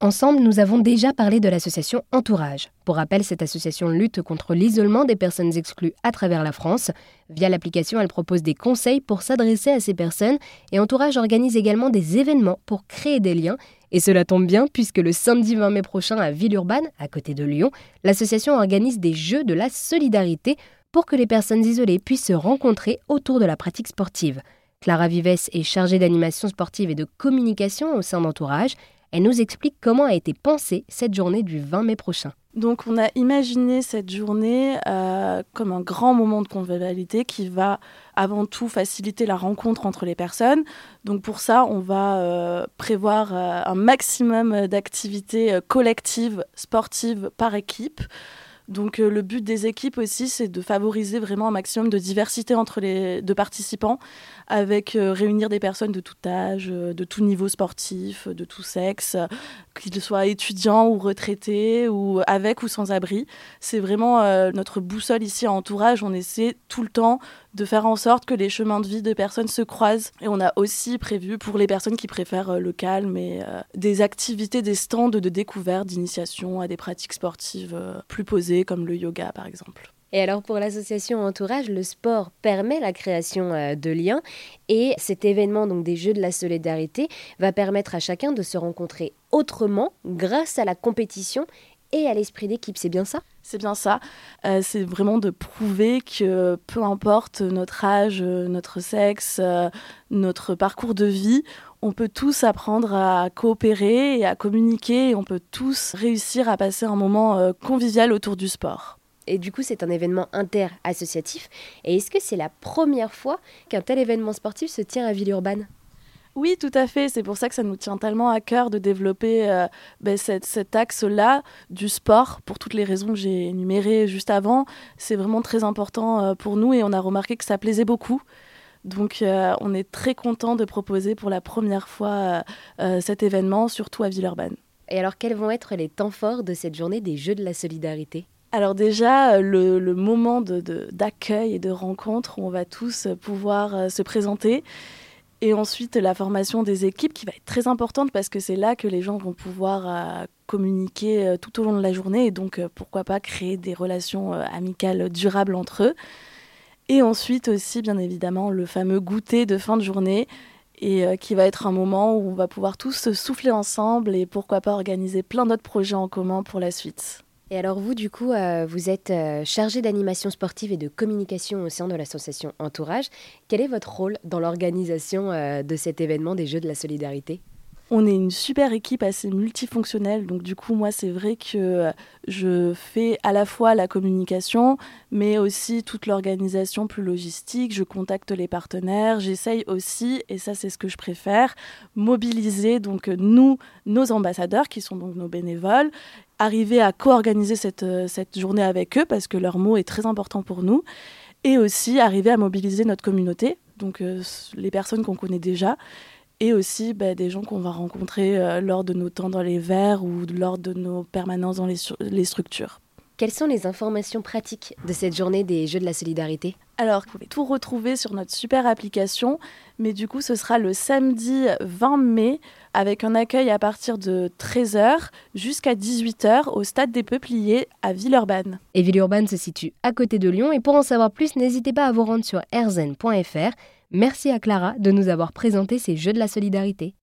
Ensemble, nous avons déjà parlé de l'association Entourage. Pour rappel, cette association lutte contre l'isolement des personnes exclues à travers la France. Via l'application, elle propose des conseils pour s'adresser à ces personnes et Entourage organise également des événements pour créer des liens. Et cela tombe bien puisque le samedi 20 mai prochain à Villeurbanne, à côté de Lyon, l'association organise des Jeux de la solidarité pour que les personnes isolées puissent se rencontrer autour de la pratique sportive. Clara Vives est chargée d'animation sportive et de communication au sein d'Entourage. Elle nous explique comment a été pensée cette journée du 20 mai prochain. Donc on a imaginé cette journée euh, comme un grand moment de convivialité qui va avant tout faciliter la rencontre entre les personnes. Donc pour ça, on va euh, prévoir euh, un maximum d'activités collectives, sportives par équipe. Donc le but des équipes aussi, c'est de favoriser vraiment un maximum de diversité entre les deux participants, avec réunir des personnes de tout âge, de tout niveau sportif, de tout sexe, qu'ils soient étudiants ou retraités, ou avec ou sans abri. C'est vraiment notre boussole ici à Entourage. On essaie tout le temps de faire en sorte que les chemins de vie des personnes se croisent. Et on a aussi prévu pour les personnes qui préfèrent le calme et des activités, des stands de découverte, d'initiation à des pratiques sportives plus posées comme le yoga par exemple. Et alors pour l'association Entourage, le sport permet la création euh, de liens et cet événement donc des Jeux de la solidarité va permettre à chacun de se rencontrer autrement grâce à la compétition et à l'esprit d'équipe, c'est bien ça? C'est bien ça. Euh, c'est vraiment de prouver que peu importe notre âge, notre sexe, euh, notre parcours de vie, on peut tous apprendre à coopérer et à communiquer et on peut tous réussir à passer un moment euh, convivial autour du sport. Et du coup, c'est un événement inter-associatif. Et est-ce que c'est la première fois qu'un tel événement sportif se tient à Villeurbanne? Oui, tout à fait. C'est pour ça que ça nous tient tellement à cœur de développer euh, ben, cet axe-là du sport, pour toutes les raisons que j'ai énumérées juste avant. C'est vraiment très important euh, pour nous et on a remarqué que ça plaisait beaucoup. Donc euh, on est très content de proposer pour la première fois cet événement, surtout à Villeurbanne. Et alors quels vont être les temps forts de cette journée des Jeux de la solidarité? Alors déjà, le, le moment d'accueil et de rencontre où on va tous pouvoir se présenter et ensuite, la formation des équipes qui va être très importante parce que c'est là que les gens vont pouvoir euh, communiquer euh, tout au long de la journée et donc euh, pourquoi pas créer des relations amicales durables entre eux. Et ensuite aussi, bien évidemment, le fameux goûter de fin de journée et qui va être un moment où on va pouvoir tous souffler ensemble et pourquoi pas organiser plein d'autres projets en commun pour la suite. Et alors vous, du coup, euh, vous êtes euh, chargé d'animation sportive et de communication au sein de l'association Entourage. Quel est votre rôle dans l'organisation euh, de cet événement des Jeux de la solidarité? On est une super équipe assez multifonctionnelle, donc du coup moi c'est vrai que je fais à la fois la communication, mais aussi toute l'organisation plus logistique, je contacte les partenaires, j'essaye aussi, et ça c'est ce que je préfère, mobiliser donc nous, nos ambassadeurs qui sont donc nos bénévoles, arriver à co-organiser cette, euh, cette journée avec eux parce que leur mot est très important pour nous et aussi arriver à mobiliser notre communauté, donc euh, les personnes qu'on connaît déjà et aussi bah, des gens qu'on va rencontrer euh, lors de nos temps dans les verres ou lors de nos permanences dans les, les structures. Quelles sont les informations pratiques de cette journée des Jeux de la solidarité? Alors, vous pouvez tout retrouver sur notre super application, mais du coup, ce sera le samedi 20 mai avec un accueil à partir de 13h jusqu'à 18h au stade des Peupliers à Villeurbanne. Et Villeurbanne se situe à côté de Lyon et pour en savoir plus, n'hésitez pas à vous rendre sur erzen.fr. Merci à Clara de nous avoir présenté ces Jeux de la solidarité.